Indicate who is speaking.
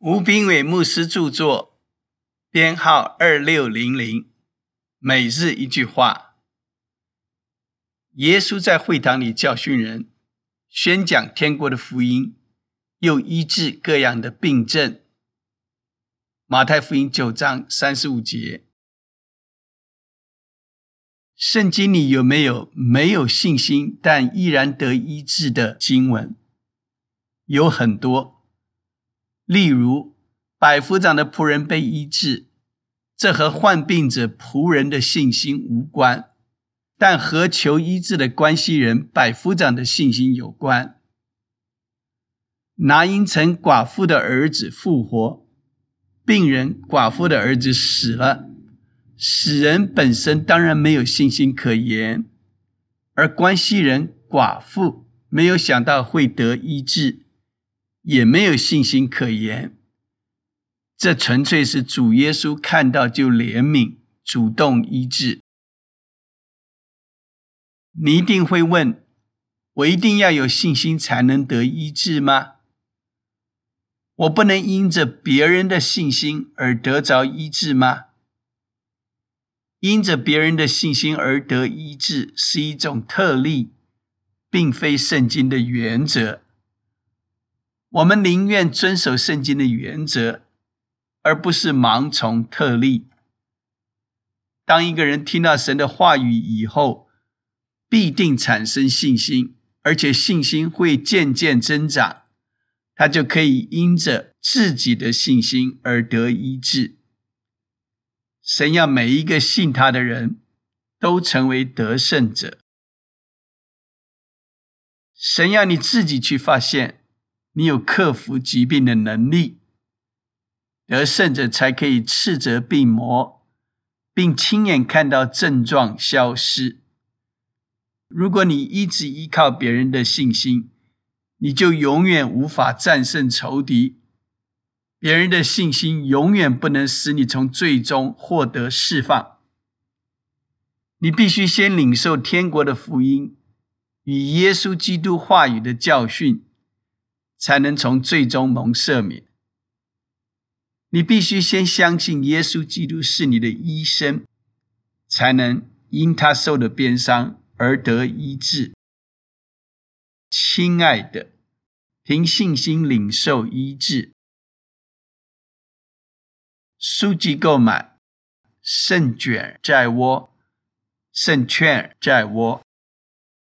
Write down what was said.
Speaker 1: 吴炳伟牧师著作，编号二六零零。每日一句话：耶稣在会堂里教训人，宣讲天国的福音，又医治各样的病症。马太福音九章三十五节。圣经里有没有没有信心但依然得医治的经文？有很多。例如，百夫长的仆人被医治，这和患病者仆人的信心无关，但和求医治的关系人百夫长的信心有关。拿因城寡妇的儿子复活，病人寡妇的儿子死了。死人本身当然没有信心可言，而关系人寡妇没有想到会得医治，也没有信心可言。这纯粹是主耶稣看到就怜悯，主动医治。你一定会问：我一定要有信心才能得医治吗？我不能因着别人的信心而得着医治吗？因着别人的信心而得医治是一种特例，并非圣经的原则。我们宁愿遵守圣经的原则，而不是盲从特例。当一个人听到神的话语以后，必定产生信心，而且信心会渐渐增长，他就可以因着自己的信心而得医治。神要每一个信他的人都成为得胜者。神要你自己去发现，你有克服疾病的能力，得胜者才可以斥责病魔，并亲眼看到症状消失。如果你一直依靠别人的信心，你就永远无法战胜仇敌。别人的信心永远不能使你从最终获得释放。你必须先领受天国的福音与耶稣基督话语的教训，才能从最终蒙赦免。你必须先相信耶稣基督是你的医生，才能因他受的鞭伤而得医治。亲爱的，凭信心领受医治。书籍购买，胜卷在握，胜券在握。